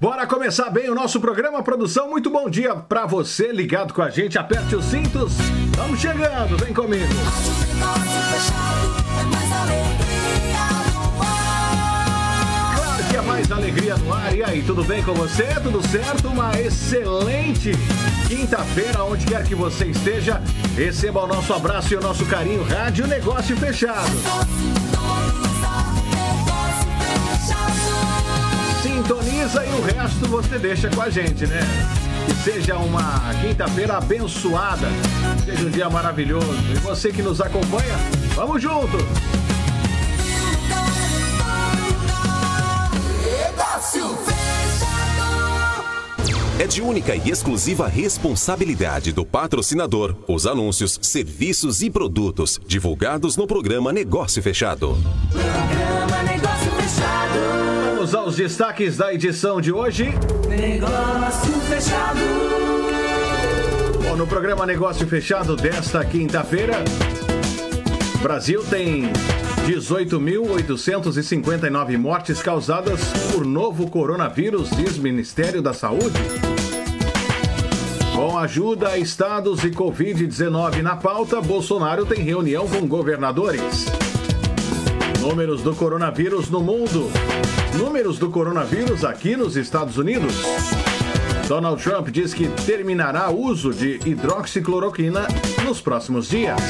Bora começar bem o nosso programa Produção. Muito bom dia para você ligado com a gente. Aperte os cintos. Vamos chegando, vem comigo. Claro que é mais alegria no ar. E aí, tudo bem com você? Tudo certo? Uma excelente quinta-feira, onde quer que você esteja. Receba o nosso abraço e o nosso carinho. Rádio Negócio Fechado. Sintoniza e o resto você deixa com a gente, né? Que seja uma quinta-feira abençoada, seja um dia maravilhoso. E você que nos acompanha, vamos junto! É de única e exclusiva responsabilidade do patrocinador os anúncios, serviços e produtos divulgados no programa Negócio Fechado. Programa Negócio Fechado. Vamos aos destaques da edição de hoje. Negócio Fechado. Bom, no programa Negócio Fechado desta quinta-feira, Brasil tem 18.859 mortes causadas por novo coronavírus, diz Ministério da Saúde. Com ajuda a estados e Covid-19 na pauta, Bolsonaro tem reunião com governadores. Números do coronavírus no mundo. Números do coronavírus aqui nos Estados Unidos. Donald Trump diz que terminará o uso de hidroxicloroquina nos próximos dias.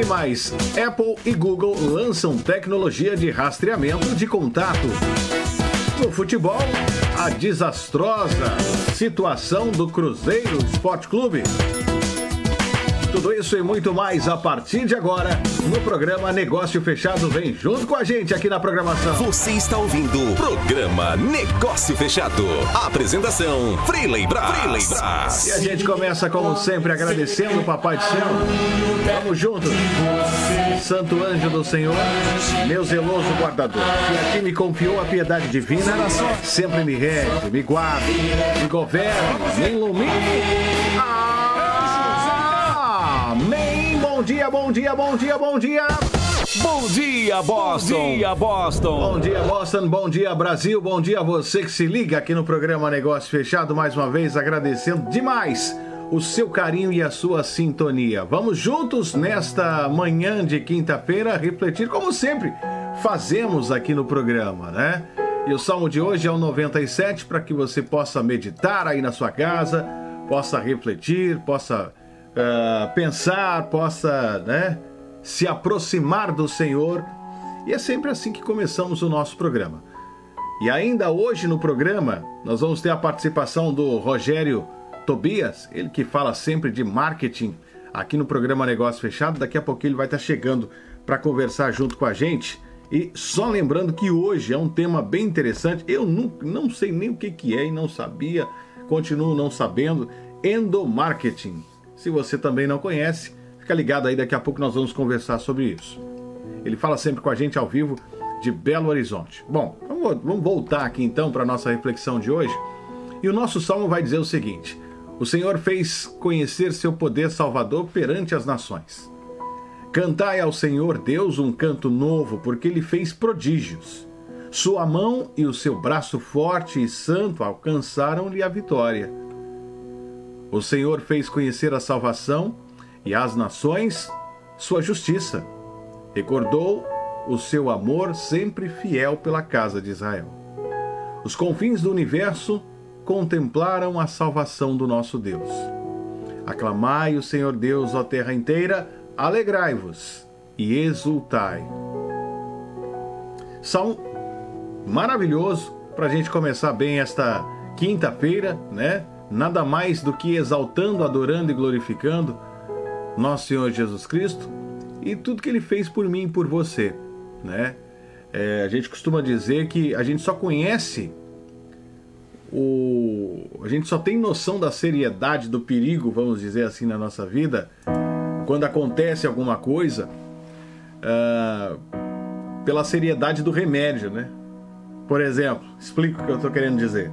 E mais, Apple e Google lançam tecnologia de rastreamento de contato. No futebol, a desastrosa situação do Cruzeiro Esporte Clube. Tudo isso e muito mais a partir de agora no programa Negócio Fechado. Vem junto com a gente aqui na programação. Você está ouvindo o programa Negócio Fechado. Apresentação: Freeley Brás. E a gente começa, como sempre, agradecendo o Papai do Céu. Vamos juntos. Santo anjo do Senhor, meu zeloso guardador, que a ti me confiou a piedade divina, sempre me rege, me guarde, me governe, me ilumine. Bom dia, bom dia, bom dia, bom dia. Bom dia, Boston! Bom dia, Boston! Bom dia, Boston. Bom dia, Brasil. Bom dia a você que se liga aqui no programa Negócio Fechado. Mais uma vez, agradecendo demais o seu carinho e a sua sintonia. Vamos juntos nesta manhã de quinta-feira refletir, como sempre fazemos aqui no programa, né? E o salmo de hoje é o 97 para que você possa meditar aí na sua casa, possa refletir, possa uh, pensar, possa, né? se aproximar do Senhor. E é sempre assim que começamos o nosso programa. E ainda hoje no programa, nós vamos ter a participação do Rogério Tobias, ele que fala sempre de marketing aqui no programa Negócio Fechado. Daqui a pouco ele vai estar chegando para conversar junto com a gente. E só lembrando que hoje é um tema bem interessante. Eu não, não sei nem o que, que é e não sabia, continuo não sabendo. Endomarketing. Se você também não conhece, Fica ligado aí, daqui a pouco nós vamos conversar sobre isso. Ele fala sempre com a gente ao vivo de Belo Horizonte. Bom, vamos, voltar aqui então para a nossa reflexão de hoje. E o nosso salmo vai dizer o seguinte: O Senhor fez conhecer seu poder salvador perante as nações. Cantai ao Senhor Deus um canto novo, porque ele fez prodígios. Sua mão e o seu braço forte e santo alcançaram-lhe a vitória. O Senhor fez conhecer a salvação e às nações sua justiça. Recordou o seu amor sempre fiel pela casa de Israel. Os confins do universo contemplaram a salvação do nosso Deus. Aclamai o Senhor Deus, ó terra inteira, alegrai-vos e exultai. São maravilhoso para a gente começar bem esta quinta-feira, né? Nada mais do que exaltando, adorando e glorificando nosso Senhor Jesus Cristo e tudo que ele fez por mim e por você, né? É, a gente costuma dizer que a gente só conhece o. A gente só tem noção da seriedade do perigo, vamos dizer assim, na nossa vida, quando acontece alguma coisa, uh, pela seriedade do remédio, né? Por exemplo, explico o que eu estou querendo dizer.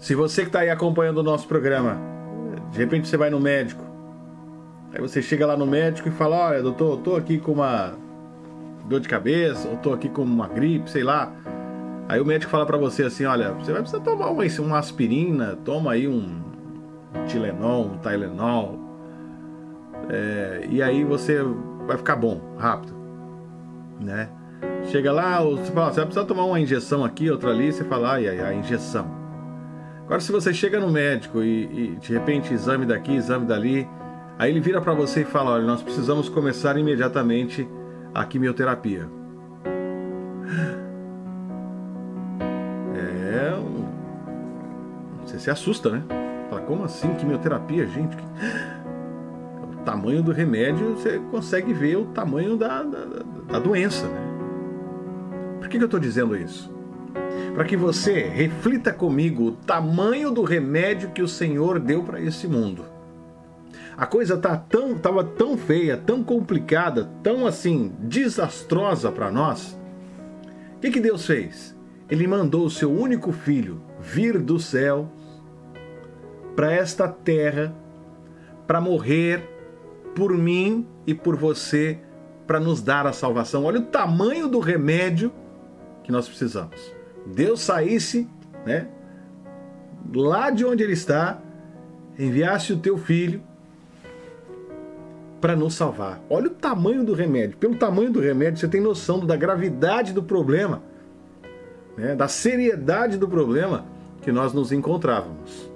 Se você que está aí acompanhando o nosso programa, de repente você vai no médico, Aí você chega lá no médico e fala: Olha, doutor, eu tô aqui com uma dor de cabeça, ou tô aqui com uma gripe, sei lá. Aí o médico fala para você assim, olha, você vai precisar tomar uma, uma aspirina, toma aí um Tilenol, um Tylenol, é, e aí você vai ficar bom, rápido, né? Chega lá, você fala, você vai precisar tomar uma injeção aqui, outra ali, você fala, ai, ai, a injeção. Agora, se você chega no médico e, e de repente exame daqui, exame dali, aí ele vira para você e fala, olha, nós precisamos começar imediatamente a quimioterapia. É, você se assusta, né? Fala, como assim quimioterapia, gente? O tamanho do remédio, você consegue ver o tamanho da, da, da doença, né? Por que, que eu estou dizendo isso? Para que você reflita comigo o tamanho do remédio que o Senhor deu para esse mundo. A coisa tá tão, tava tão feia, tão complicada, tão assim desastrosa para nós. O que, que Deus fez? Ele mandou o seu único filho vir do céu para esta terra para morrer por mim e por você para nos dar a salvação. Olha o tamanho do remédio que nós precisamos. Deus saísse, né, lá de onde ele está, enviasse o teu filho para nos salvar. Olha o tamanho do remédio. Pelo tamanho do remédio, você tem noção da gravidade do problema, né, da seriedade do problema que nós nos encontrávamos.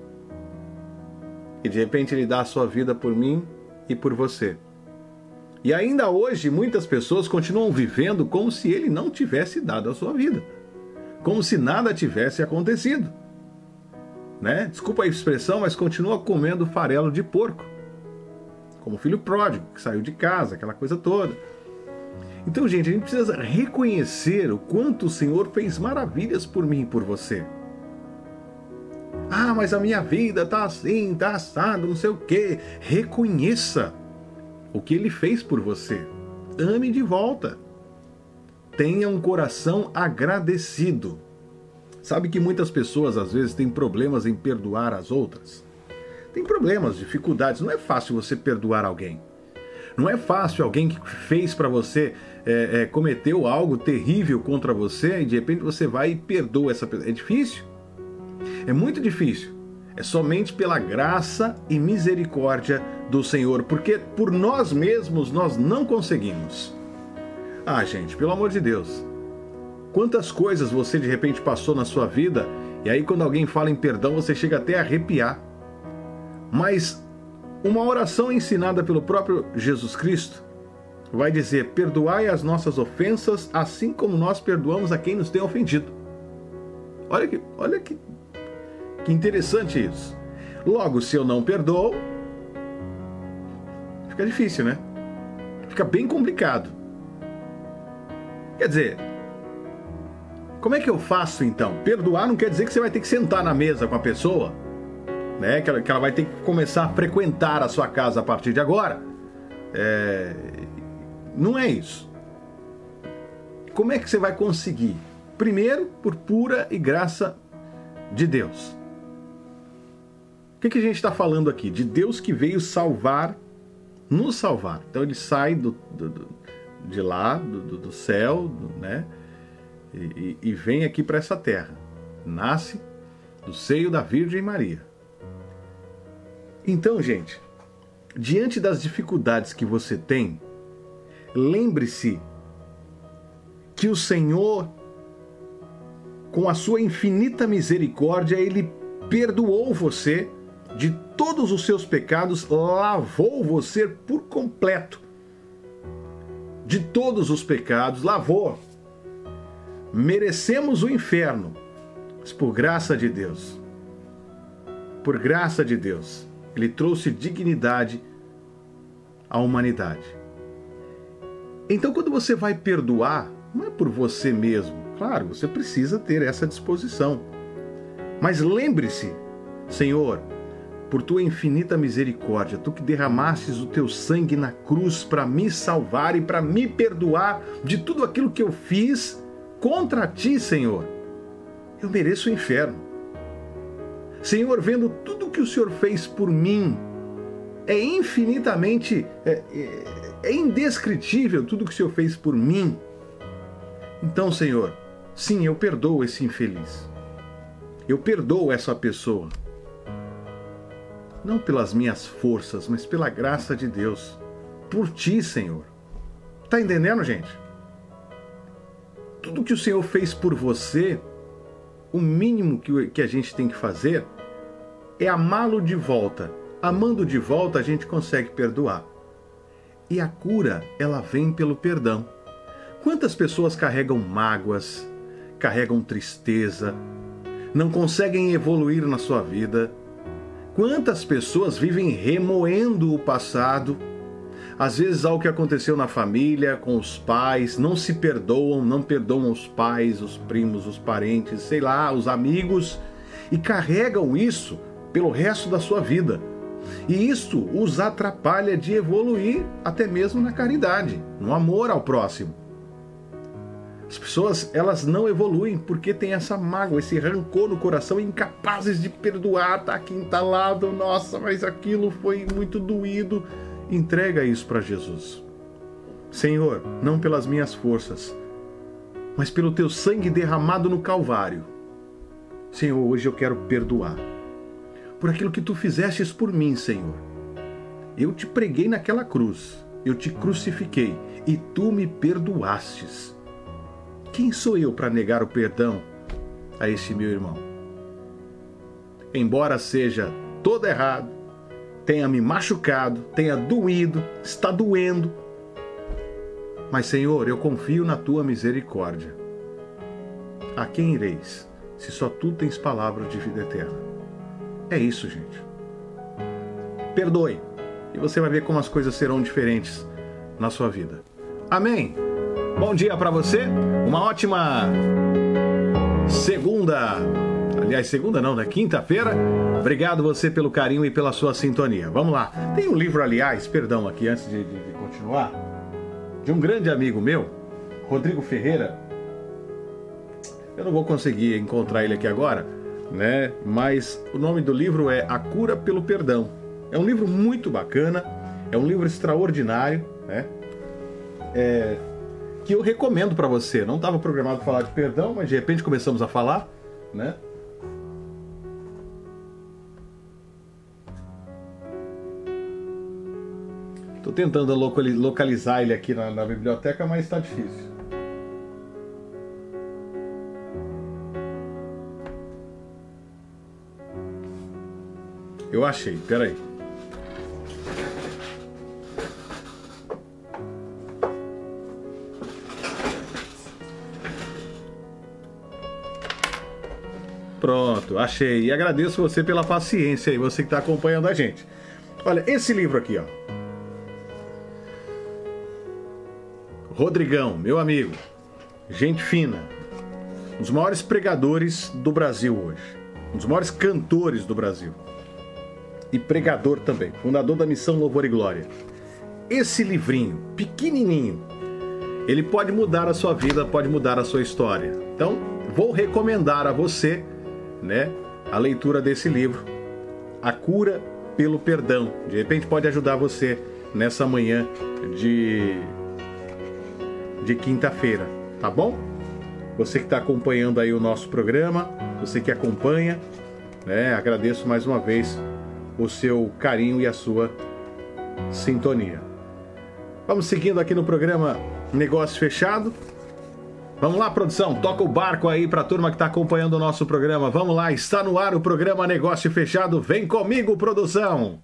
E de repente ele dá a sua vida por mim e por você. E ainda hoje muitas pessoas continuam vivendo como se ele não tivesse dado a sua vida. Como se nada tivesse acontecido. Né? Desculpa a expressão, mas continua comendo farelo de porco. Como o filho pródigo, que saiu de casa, aquela coisa toda. Então, gente, a gente precisa reconhecer o quanto o Senhor fez maravilhas por mim e por você. Ah, mas a minha vida tá assim, tá assado, não sei o quê. Reconheça o que ele fez por você. Ame de volta. Tenha um coração agradecido. Sabe que muitas pessoas às vezes têm problemas em perdoar as outras? Tem problemas, dificuldades. Não é fácil você perdoar alguém. Não é fácil alguém que fez para você, é, é, cometeu algo terrível contra você e de repente você vai e perdoa essa pessoa. É difícil. É muito difícil. É somente pela graça e misericórdia do Senhor, porque por nós mesmos nós não conseguimos. Ah, gente, pelo amor de Deus. Quantas coisas você de repente passou na sua vida e aí quando alguém fala em perdão você chega até a arrepiar. Mas uma oração ensinada pelo próprio Jesus Cristo vai dizer: Perdoai as nossas ofensas, assim como nós perdoamos a quem nos tem ofendido. Olha que, olha que, que interessante isso. Logo, se eu não perdoo, fica difícil, né? Fica bem complicado. Quer dizer, como é que eu faço então? Perdoar não quer dizer que você vai ter que sentar na mesa com a pessoa, né? Que ela, que ela vai ter que começar a frequentar a sua casa a partir de agora. É... Não é isso. Como é que você vai conseguir? Primeiro, por pura e graça de Deus. O que, que a gente está falando aqui? De Deus que veio salvar nos salvar. Então ele sai do, do, do de lá, do, do céu, né? E, e vem aqui para essa terra. Nasce do seio da Virgem Maria. Então, gente, diante das dificuldades que você tem, lembre-se que o Senhor, com a sua infinita misericórdia, ele perdoou você de todos os seus pecados, lavou você por completo. De todos os pecados, lavou. Merecemos o inferno, mas por graça de Deus, por graça de Deus, Ele trouxe dignidade à humanidade. Então, quando você vai perdoar, não é por você mesmo, claro, você precisa ter essa disposição. Mas lembre-se, Senhor, por tua infinita misericórdia, tu que derramastes o teu sangue na cruz para me salvar e para me perdoar de tudo aquilo que eu fiz contra ti, Senhor. Eu mereço o inferno. Senhor, vendo tudo que o Senhor fez por mim, é infinitamente, é, é, é indescritível tudo que o Senhor fez por mim. Então, Senhor, Sim, eu perdoo esse infeliz. Eu perdoo essa pessoa. Não pelas minhas forças, mas pela graça de Deus. Por ti, Senhor. Tá entendendo, gente? Tudo que o Senhor fez por você, o mínimo que, que a gente tem que fazer é amá-lo de volta. Amando de volta, a gente consegue perdoar. E a cura, ela vem pelo perdão. Quantas pessoas carregam mágoas, carregam tristeza, não conseguem evoluir na sua vida? Quantas pessoas vivem remoendo o passado? Às vezes algo que aconteceu na família, com os pais, não se perdoam, não perdoam os pais, os primos, os parentes, sei lá, os amigos, e carregam isso pelo resto da sua vida. E isso os atrapalha de evoluir até mesmo na caridade, no amor ao próximo. As pessoas, elas não evoluem porque tem essa mágoa, esse rancor no coração, incapazes de perdoar, tá aqui entalado, nossa, mas aquilo foi muito doído. Entrega isso para Jesus. Senhor, não pelas minhas forças, mas pelo teu sangue derramado no Calvário. Senhor, hoje eu quero perdoar por aquilo que tu fizestes por mim, Senhor. Eu te preguei naquela cruz, eu te crucifiquei e tu me perdoastes. Quem sou eu para negar o perdão a este meu irmão? Embora seja todo errado, tenha me machucado, tenha doído, está doendo, mas Senhor, eu confio na tua misericórdia. A quem ireis, se só tu tens palavra de vida eterna? É isso, gente. Perdoe. E você vai ver como as coisas serão diferentes na sua vida. Amém. Bom dia para você. Uma ótima segunda. Aliás, segunda não, né? Quinta-feira. Obrigado você pelo carinho e pela sua sintonia. Vamos lá. Tem um livro, aliás, perdão aqui antes de, de, de continuar, de um grande amigo meu, Rodrigo Ferreira. Eu não vou conseguir encontrar ele aqui agora, né? Mas o nome do livro é A Cura pelo Perdão. É um livro muito bacana, é um livro extraordinário, né? É, que eu recomendo para você. Não estava programado para falar de perdão, mas de repente começamos a falar, né? Estou tentando localizar ele aqui na, na biblioteca, mas está difícil. Eu achei, peraí. Pronto, achei. E agradeço você pela paciência aí, você que está acompanhando a gente. Olha, esse livro aqui, ó. Rodrigão, meu amigo, gente fina, um dos maiores pregadores do Brasil hoje, um dos maiores cantores do Brasil e pregador também, fundador da missão Louvor e Glória. Esse livrinho, pequenininho, ele pode mudar a sua vida, pode mudar a sua história. Então, vou recomendar a você, né, a leitura desse livro, A Cura pelo Perdão. De repente pode ajudar você nessa manhã de de quinta-feira, tá bom? Você que está acompanhando aí o nosso programa, você que acompanha, né, agradeço mais uma vez o seu carinho e a sua sintonia. Vamos seguindo aqui no programa Negócio Fechado. Vamos lá, produção, toca o barco aí para a turma que está acompanhando o nosso programa. Vamos lá, está no ar o programa Negócio Fechado. Vem comigo, produção!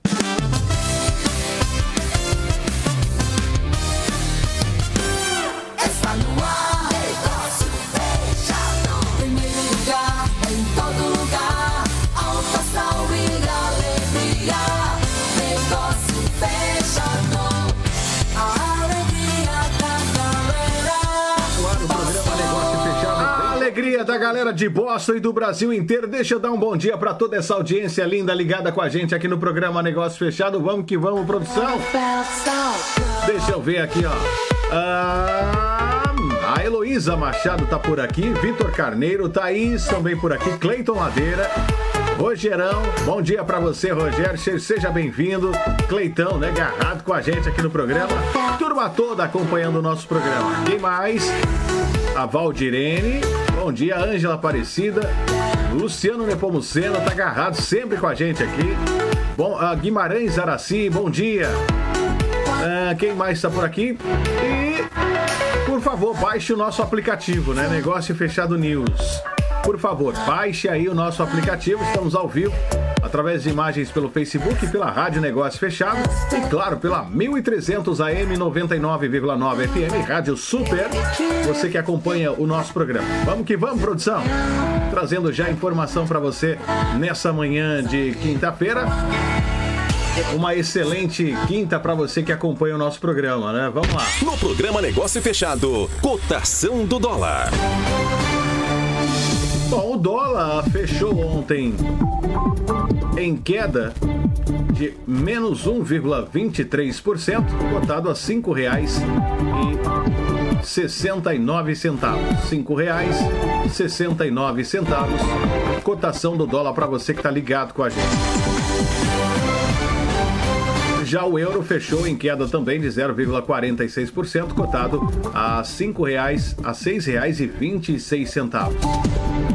Da galera de Boston e do Brasil inteiro. Deixa eu dar um bom dia para toda essa audiência linda ligada com a gente aqui no programa Negócio Fechado. Vamos que vamos, produção. Deixa eu ver aqui, ó. Ah, a Heloísa Machado tá por aqui, Vitor Carneiro, Thaís também por aqui, Cleiton Ladeira. Rogerão, bom dia para você, Rogério. Seja bem-vindo. Cleitão, né? Agarrado com a gente aqui no programa. Turma toda acompanhando o nosso programa. Quem mais? A Valdirene. Bom dia, Ângela Aparecida. Luciano Nepomuceno tá agarrado sempre com a gente aqui. Bom, uh, Guimarães Araci, bom dia. Uh, quem mais está por aqui? E, por favor, baixe o nosso aplicativo, né? Negócio Fechado News. Por favor, baixe aí o nosso aplicativo. Estamos ao vivo através de imagens pelo Facebook, pela Rádio Negócio Fechado e, claro, pela 1300 AM 99,9 FM, Rádio Super. Você que acompanha o nosso programa. Vamos que vamos, produção! Trazendo já informação para você nessa manhã de quinta-feira. Uma excelente quinta para você que acompanha o nosso programa, né? Vamos lá. No programa Negócio Fechado, cotação do dólar. Bom, o dólar fechou ontem em queda de menos 1,23%, cotado a R$ 5,69. R$ 5,69. Cotação do dólar para você que está ligado com a gente. Já o euro fechou em queda também de 0,46%, cotado a R$ 5,00 a R$ 6,26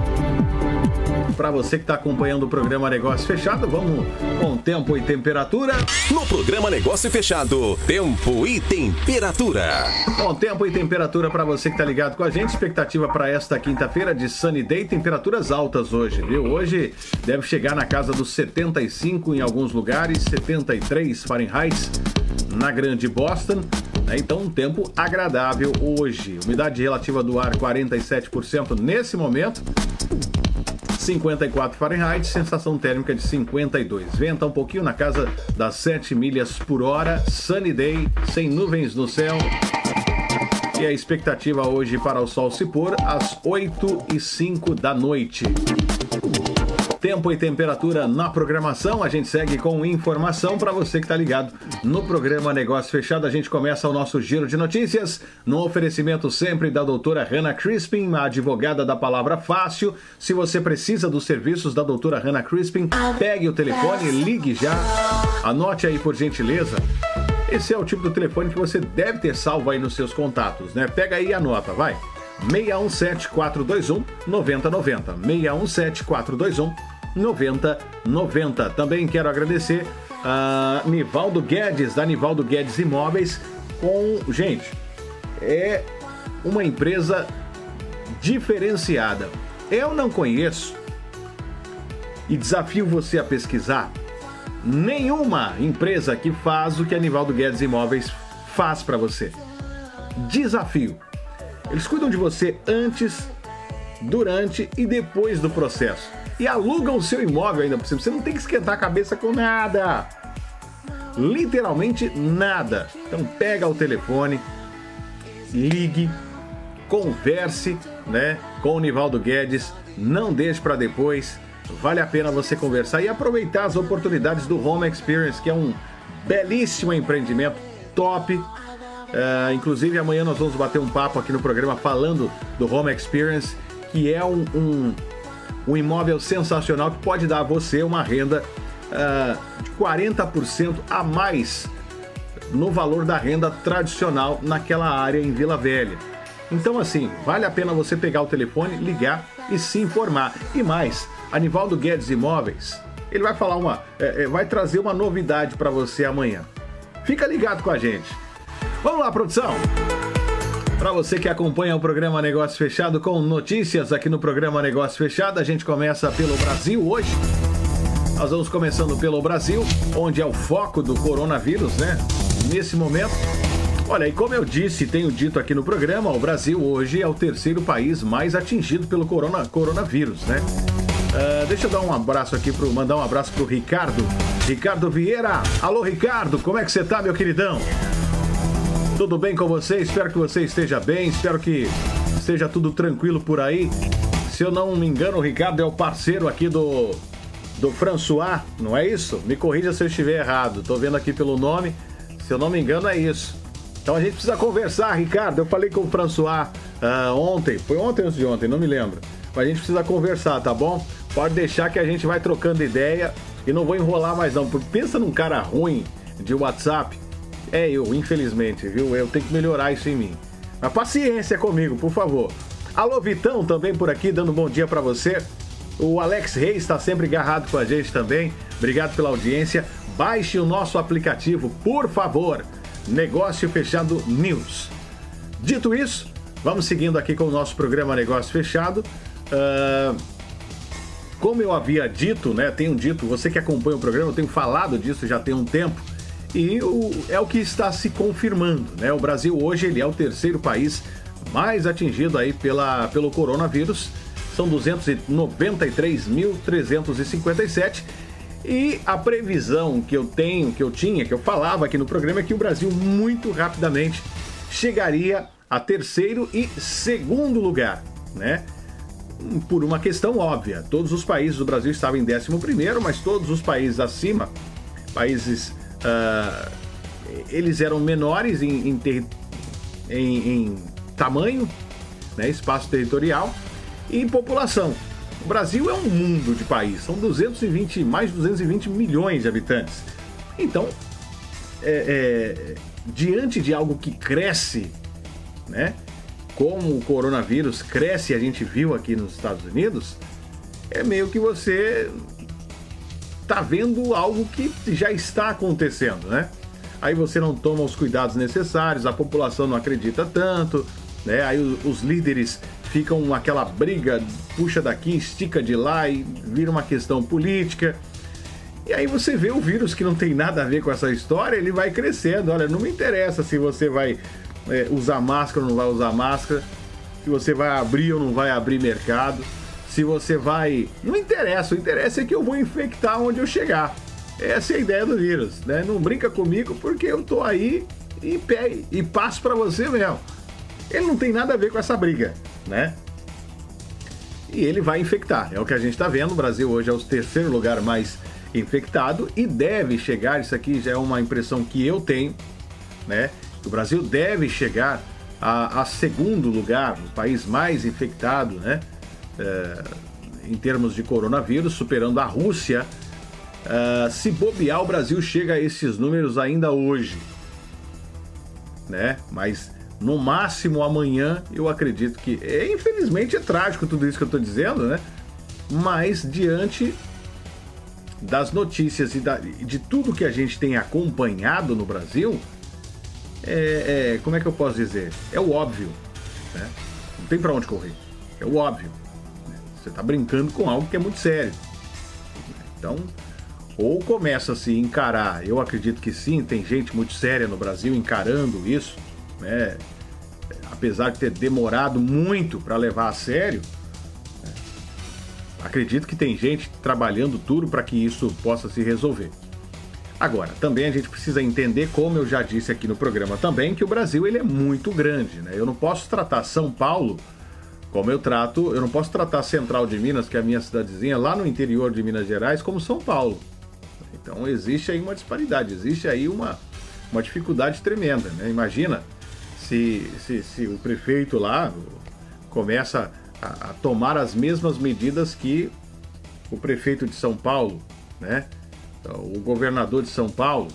para você que está acompanhando o programa Negócio Fechado. Vamos com tempo e temperatura. No programa Negócio Fechado, tempo e temperatura. Bom, tempo e temperatura para você que está ligado com a gente. Expectativa para esta quinta-feira de Sunny Day, temperaturas altas hoje, viu? Hoje deve chegar na casa dos 75 em alguns lugares, 73 Fahrenheit na Grande Boston. Né? Então, um tempo agradável hoje. Umidade relativa do ar 47% nesse momento. 54 Fahrenheit, sensação térmica de 52. Venta um pouquinho na casa das 7 milhas por hora, sunny day, sem nuvens no céu. E a expectativa hoje para o sol se pôr às 8 e 5 da noite. Tempo e temperatura na programação. A gente segue com informação para você que está ligado no programa Negócio Fechado. A gente começa o nosso giro de notícias no oferecimento sempre da doutora Hannah Crispin, a advogada da palavra fácil. Se você precisa dos serviços da doutora Hannah Crispin, pegue o telefone, ligue já. Anote aí por gentileza. Esse é o tipo do telefone que você deve ter salvo aí nos seus contatos, né? Pega aí e anota, vai. 617 421 9090. 617 421 9090. Também quero agradecer a Nivaldo Guedes, da Nivaldo Guedes Imóveis, com. Gente, é uma empresa diferenciada. Eu não conheço e desafio você a pesquisar nenhuma empresa que faz o que a Nivaldo Guedes Imóveis faz para você. Desafio. Eles cuidam de você antes, durante e depois do processo e alugam o seu imóvel ainda por cima. Você não tem que esquentar a cabeça com nada. Literalmente nada. Então pega o telefone, ligue, converse, né, com o Nivaldo Guedes, não deixe para depois. Vale a pena você conversar e aproveitar as oportunidades do Home Experience, que é um belíssimo empreendimento top. Uh, inclusive amanhã nós vamos bater um papo aqui no programa falando do Home Experience, que é um, um um imóvel sensacional que pode dar a você uma renda uh, de 40% a mais no valor da renda tradicional naquela área em Vila Velha. Então, assim, vale a pena você pegar o telefone, ligar e se informar. E mais, Anivaldo Guedes Imóveis, ele vai falar uma, é, é, vai trazer uma novidade para você amanhã. Fica ligado com a gente. Vamos lá, produção. Para você que acompanha o programa Negócio Fechado com notícias aqui no programa Negócio Fechado, a gente começa pelo Brasil hoje. Nós vamos começando pelo Brasil, onde é o foco do coronavírus, né? Nesse momento. Olha, e como eu disse, tenho dito aqui no programa, o Brasil hoje é o terceiro país mais atingido pelo corona, coronavírus, né? Uh, deixa eu dar um abraço aqui, pro, mandar um abraço pro Ricardo. Ricardo Vieira. Alô, Ricardo, como é que você tá, meu queridão? Tudo bem com você? Espero que você esteja bem, espero que esteja tudo tranquilo por aí. Se eu não me engano, o Ricardo é o parceiro aqui do, do François, não é isso? Me corrija se eu estiver errado, tô vendo aqui pelo nome. Se eu não me engano, é isso. Então a gente precisa conversar, Ricardo. Eu falei com o François uh, ontem, foi ontem ou antes de ontem, não me lembro. Mas a gente precisa conversar, tá bom? Pode deixar que a gente vai trocando ideia e não vou enrolar mais não. Pensa num cara ruim de WhatsApp é eu, infelizmente, viu? Eu tenho que melhorar isso em mim. Mas paciência comigo, por favor. Alô, Vitão, também por aqui, dando um bom dia para você. O Alex Reis está sempre agarrado com a gente também. Obrigado pela audiência. Baixe o nosso aplicativo, por favor. Negócio Fechado News. Dito isso, vamos seguindo aqui com o nosso programa Negócio Fechado. Uh, como eu havia dito, né? Tenho dito, você que acompanha o programa, eu tenho falado disso já tem um tempo. E o, é o que está se confirmando, né? O Brasil hoje ele é o terceiro país mais atingido aí pela, pelo coronavírus. São 293.357 e a previsão que eu tenho, que eu tinha, que eu falava aqui no programa é que o Brasil muito rapidamente chegaria a terceiro e segundo lugar, né? Por uma questão óbvia, todos os países do Brasil estavam em décimo primeiro, mas todos os países acima, países, uh, eles eram menores em, em, ter, em, em tamanho, né, espaço territorial e população. O Brasil é um mundo de país, são 220, mais de 220 milhões de habitantes. Então, é, é, diante de algo que cresce, né? Como o coronavírus cresce, a gente viu aqui nos Estados Unidos, é meio que você tá vendo algo que já está acontecendo, né? Aí você não toma os cuidados necessários, a população não acredita tanto, né? Aí os líderes ficam aquela briga, puxa daqui, estica de lá e vira uma questão política. E aí você vê o vírus que não tem nada a ver com essa história, ele vai crescendo. Olha, não me interessa se você vai é, usar máscara ou não vai usar máscara, se você vai abrir ou não vai abrir mercado, se você vai. Não interessa, o interessa é que eu vou infectar onde eu chegar. Essa é a ideia do vírus, né? Não brinca comigo porque eu tô aí e, e passo para você mesmo. Ele não tem nada a ver com essa briga né? E ele vai infectar. É o que a gente está vendo. O Brasil hoje é o terceiro lugar mais infectado e deve chegar. Isso aqui já é uma impressão que eu tenho, né? O Brasil deve chegar a, a segundo lugar, o país mais infectado, né? É, em termos de coronavírus, superando a Rússia. É, se bobear, o Brasil chega a esses números ainda hoje, né? Mas no máximo amanhã, eu acredito que. É, infelizmente é trágico tudo isso que eu estou dizendo, né? Mas diante das notícias e da, de tudo que a gente tem acompanhado no Brasil, é, é, como é que eu posso dizer? É o óbvio. Né? Não tem para onde correr. É o óbvio. Você está brincando com algo que é muito sério. Então, ou começa a se encarar, eu acredito que sim, tem gente muito séria no Brasil encarando isso, né? apesar de ter demorado muito para levar a sério, né? acredito que tem gente trabalhando duro para que isso possa se resolver. Agora, também a gente precisa entender, como eu já disse aqui no programa também, que o Brasil ele é muito grande. Né? Eu não posso tratar São Paulo como eu trato, eu não posso tratar Central de Minas, que é a minha cidadezinha, lá no interior de Minas Gerais, como São Paulo. Então existe aí uma disparidade, existe aí uma, uma dificuldade tremenda. Né? Imagina se, se, se o prefeito lá começa a, a, tomar as mesmas medidas que o prefeito de São Paulo, né? O governador de São Paulo.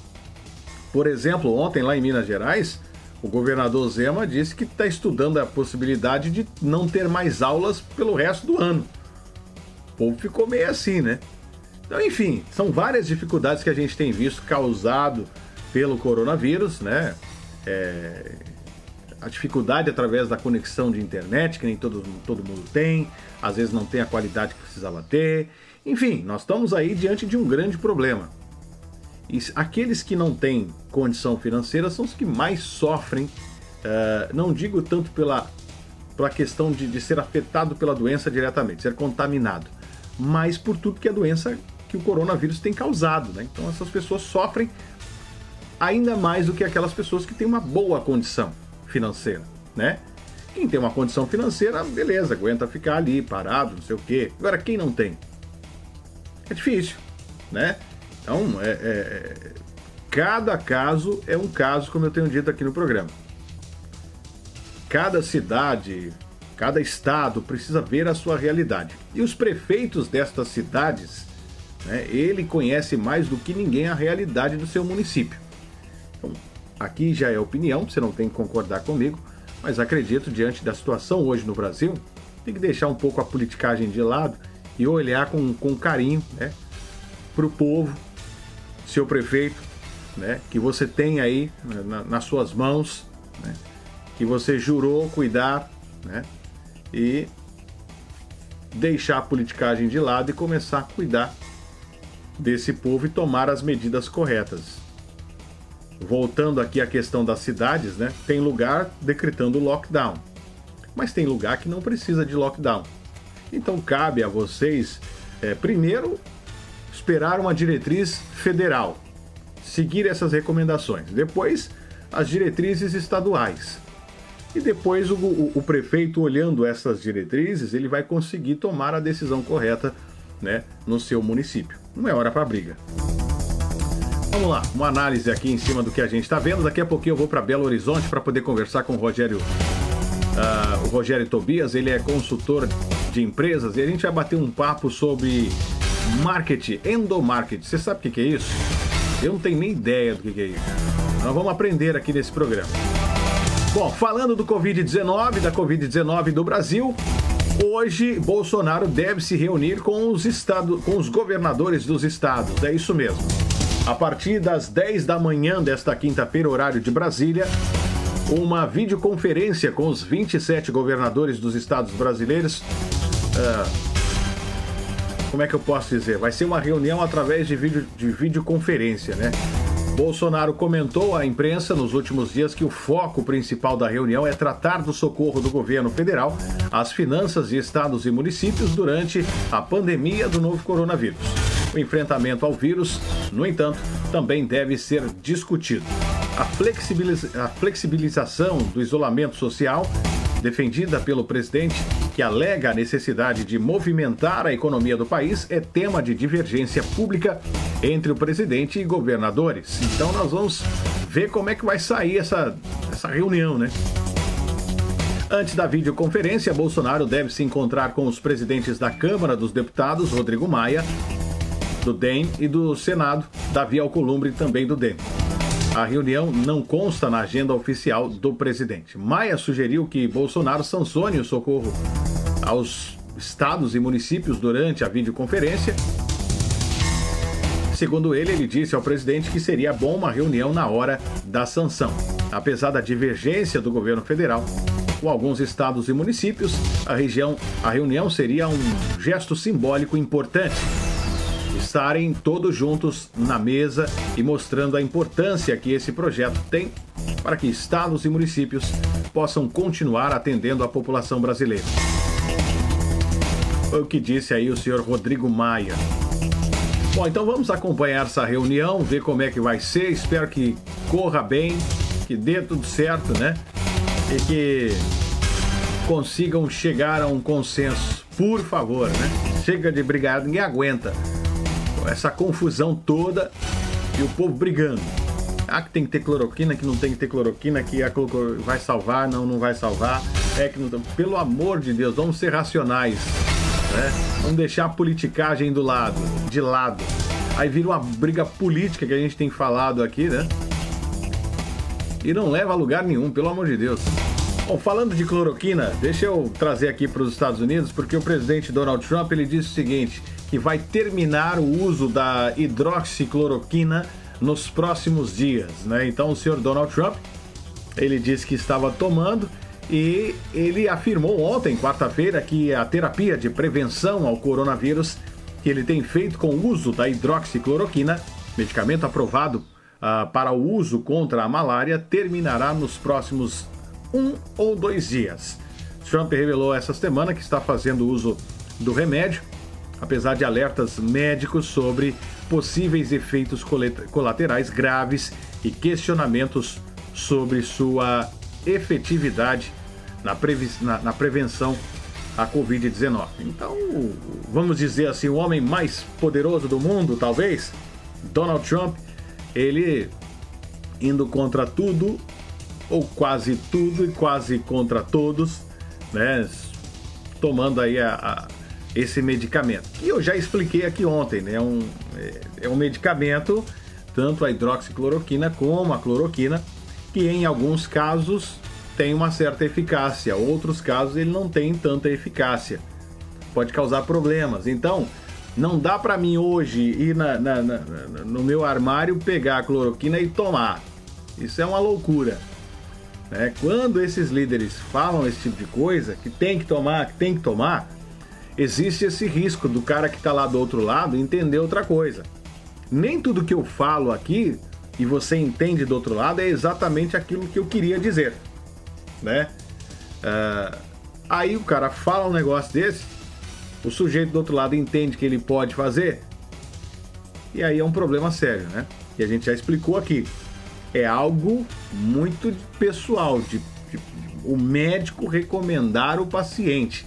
Por exemplo, ontem lá em Minas Gerais, o governador Zema disse que está estudando a possibilidade de não ter mais aulas pelo resto do ano. O povo ficou meio assim, né? Então, enfim, são várias dificuldades que a gente tem visto causado pelo coronavírus, né? É, a dificuldade através da conexão de internet, que nem todo, todo mundo tem, às vezes não tem a qualidade que precisava ter. Enfim, nós estamos aí diante de um grande problema. E aqueles que não têm condição financeira são os que mais sofrem, uh, não digo tanto pela, pela questão de, de ser afetado pela doença diretamente, ser contaminado, mas por tudo que a doença, que o coronavírus tem causado. Né? Então essas pessoas sofrem ainda mais do que aquelas pessoas que têm uma boa condição financeira, né? Quem tem uma condição financeira, beleza, aguenta ficar ali parado, não sei o quê. Agora, quem não tem? É difícil, né? Então, é, é, é, cada caso é um caso, como eu tenho dito aqui no programa. Cada cidade, cada estado precisa ver a sua realidade. E os prefeitos destas cidades, né, ele conhece mais do que ninguém a realidade do seu município. Então, aqui já é opinião, você não tem que concordar comigo, Mas acredito, diante da situação hoje no Brasil, tem que deixar um pouco a politicagem de lado e olhar com, com carinho né, para o povo, seu prefeito, né, que você tem aí na, nas suas mãos, né, que você jurou cuidar né, e deixar a politicagem de lado e começar a cuidar desse povo e tomar as medidas corretas. Voltando aqui à questão das cidades, né? Tem lugar decretando lockdown, mas tem lugar que não precisa de lockdown. Então cabe a vocês, é, primeiro, esperar uma diretriz federal, seguir essas recomendações. Depois, as diretrizes estaduais. E depois o, o, o, prefeito, olhando essas diretrizes, ele vai conseguir tomar a decisão correta né, no seu município. Não é hora para briga. Vamos lá, uma análise aqui em cima do que a gente está vendo. Daqui a pouquinho eu vou para Belo Horizonte para poder conversar com o Rogério, uh, o Rogério Tobias. Ele é consultor de empresas e a gente vai bater um papo sobre marketing, endomarketing. Você sabe o que é isso? Eu não tenho nem ideia do que é isso. Nós vamos aprender aqui nesse programa. Bom, falando do Covid-19, da Covid-19 do Brasil, hoje Bolsonaro deve se reunir com os, estados, com os governadores dos estados. É isso mesmo. A partir das 10 da manhã desta quinta-feira, horário de Brasília, uma videoconferência com os 27 governadores dos estados brasileiros. Uh, como é que eu posso dizer? Vai ser uma reunião através de, vídeo, de videoconferência, né? Bolsonaro comentou à imprensa nos últimos dias que o foco principal da reunião é tratar do socorro do governo federal às finanças de estados e municípios durante a pandemia do novo coronavírus. O enfrentamento ao vírus, no entanto, também deve ser discutido. A, flexibiliza a flexibilização do isolamento social defendida pelo presidente, que alega a necessidade de movimentar a economia do país, é tema de divergência pública entre o presidente e governadores. Então nós vamos ver como é que vai sair essa, essa reunião, né? Antes da videoconferência, Bolsonaro deve se encontrar com os presidentes da Câmara dos Deputados, Rodrigo Maia, do DEM, e do Senado, Davi Alcolumbre, também do DEM. A reunião não consta na agenda oficial do presidente. Maia sugeriu que Bolsonaro sancione o socorro aos estados e municípios durante a videoconferência. Segundo ele, ele disse ao presidente que seria bom uma reunião na hora da sanção. Apesar da divergência do governo federal com alguns estados e municípios, a, região, a reunião seria um gesto simbólico importante estarem todos juntos na mesa e mostrando a importância que esse projeto tem para que estados e municípios possam continuar atendendo a população brasileira. Foi o que disse aí o senhor Rodrigo Maia. Bom, então vamos acompanhar essa reunião, ver como é que vai ser. Espero que corra bem, que dê tudo certo, né? E que consigam chegar a um consenso, por favor, né? Chega de brigar, ninguém aguenta essa confusão toda e o povo brigando. Ah, que tem que ter cloroquina, que não tem que ter cloroquina, que a vai salvar, não, não vai salvar. É que não... Pelo amor de Deus, vamos ser racionais. Né? Vamos deixar a politicagem do lado, de lado. Aí vira uma briga política que a gente tem falado aqui, né? E não leva a lugar nenhum, pelo amor de Deus. Bom, falando de cloroquina, deixa eu trazer aqui para os Estados Unidos, porque o presidente Donald Trump ele disse o seguinte: que vai terminar o uso da hidroxicloroquina nos próximos dias, né? Então o senhor Donald Trump, ele disse que estava tomando e ele afirmou ontem, quarta-feira, que a terapia de prevenção ao coronavírus que ele tem feito com o uso da hidroxicloroquina, medicamento aprovado uh, para o uso contra a malária, terminará nos próximos um ou dois dias. Trump revelou essa semana que está fazendo uso do remédio apesar de alertas médicos sobre possíveis efeitos colaterais graves e questionamentos sobre sua efetividade na, na, na prevenção à Covid-19. Então, vamos dizer assim, o homem mais poderoso do mundo, talvez, Donald Trump, ele indo contra tudo, ou quase tudo, e quase contra todos, né? Tomando aí a, a esse medicamento. E eu já expliquei aqui ontem, né? É um, é, é um medicamento, tanto a hidroxicloroquina como a cloroquina, que em alguns casos tem uma certa eficácia, outros casos ele não tem tanta eficácia. Pode causar problemas. Então, não dá para mim hoje ir na, na, na, no meu armário, pegar a cloroquina e tomar. Isso é uma loucura. Né? Quando esses líderes falam esse tipo de coisa, que tem que tomar, que tem que tomar, existe esse risco do cara que está lá do outro lado entender outra coisa. Nem tudo que eu falo aqui e você entende do outro lado é exatamente aquilo que eu queria dizer, né? Uh, aí o cara fala um negócio desse, o sujeito do outro lado entende que ele pode fazer, e aí é um problema sério, né? E a gente já explicou aqui. É algo muito pessoal, de, de o médico recomendar o paciente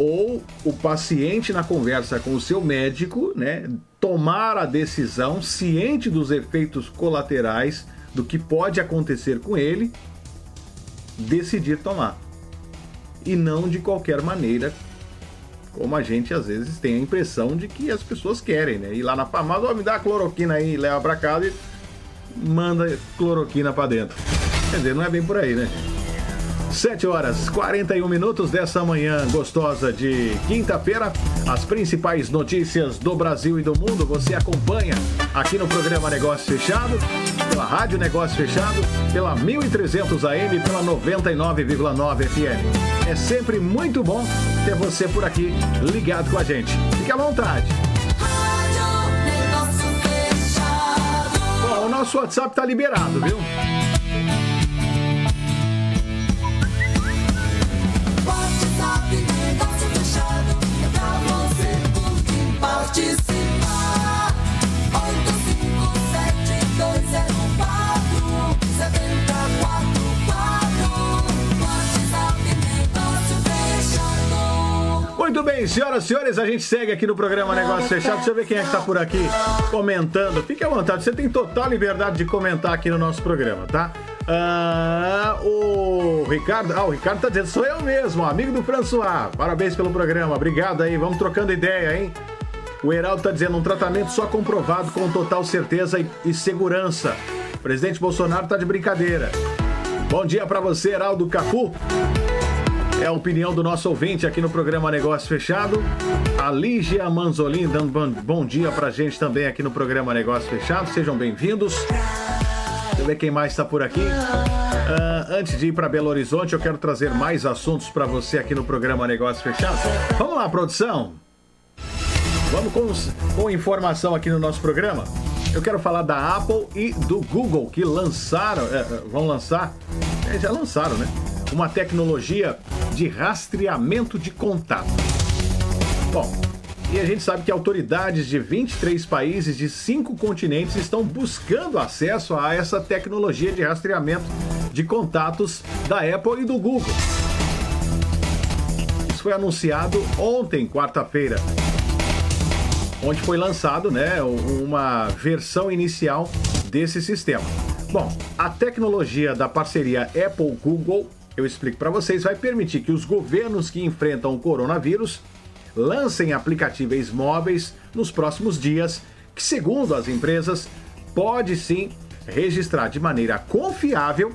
ou o paciente na conversa com o seu médico, né, tomar a decisão ciente dos efeitos colaterais do que pode acontecer com ele, decidir tomar. E não de qualquer maneira, como a gente às vezes tem a impressão de que as pessoas querem, né? Ir lá na farmácia, oh, me dá a cloroquina aí, leva para casa e manda cloroquina para dentro. Quer dizer, não é bem por aí, né? 7 horas 41 minutos dessa manhã gostosa de quinta-feira. As principais notícias do Brasil e do mundo você acompanha aqui no programa Negócio Fechado, pela Rádio Negócio Fechado, pela 1300 AM, pela 99,9 FM. É sempre muito bom ter você por aqui ligado com a gente. Fique à vontade. Bom, o nosso WhatsApp tá liberado, viu? Muito bem, senhoras e senhores, a gente segue aqui no programa Negócio Fechado. Deixa eu ver quem é que tá por aqui comentando. Fique à vontade, você tem total liberdade de comentar aqui no nosso programa, tá? Ah, o Ricardo, ah, o Ricardo tá dizendo, sou eu mesmo, amigo do François. Parabéns pelo programa, obrigado aí, vamos trocando ideia, hein? O Heraldo tá dizendo um tratamento só comprovado com total certeza e, e segurança. O presidente Bolsonaro tá de brincadeira. Bom dia para você, Heraldo Capu. É a opinião do nosso ouvinte aqui no programa Negócio Fechado. A Lígia Manzolin dando bom, dia pra gente também aqui no programa Negócio Fechado. Sejam bem-vindos. Deixa eu ver quem mais está por aqui. Ah, antes de ir para Belo Horizonte, eu quero trazer mais assuntos para você aqui no programa Negócio Fechado. Vamos lá, produção. Vamos com, com informação aqui no nosso programa. Eu quero falar da Apple e do Google que lançaram, é, vão lançar, é, já lançaram, né? Uma tecnologia de rastreamento de contato. Bom, e a gente sabe que autoridades de 23 países de cinco continentes estão buscando acesso a essa tecnologia de rastreamento de contatos da Apple e do Google. Isso foi anunciado ontem, quarta-feira, onde foi lançado né, uma versão inicial desse sistema. Bom, a tecnologia da parceria Apple-Google, eu explico para vocês, vai permitir que os governos que enfrentam o coronavírus lancem aplicativos móveis nos próximos dias, que, segundo as empresas, pode sim registrar de maneira confiável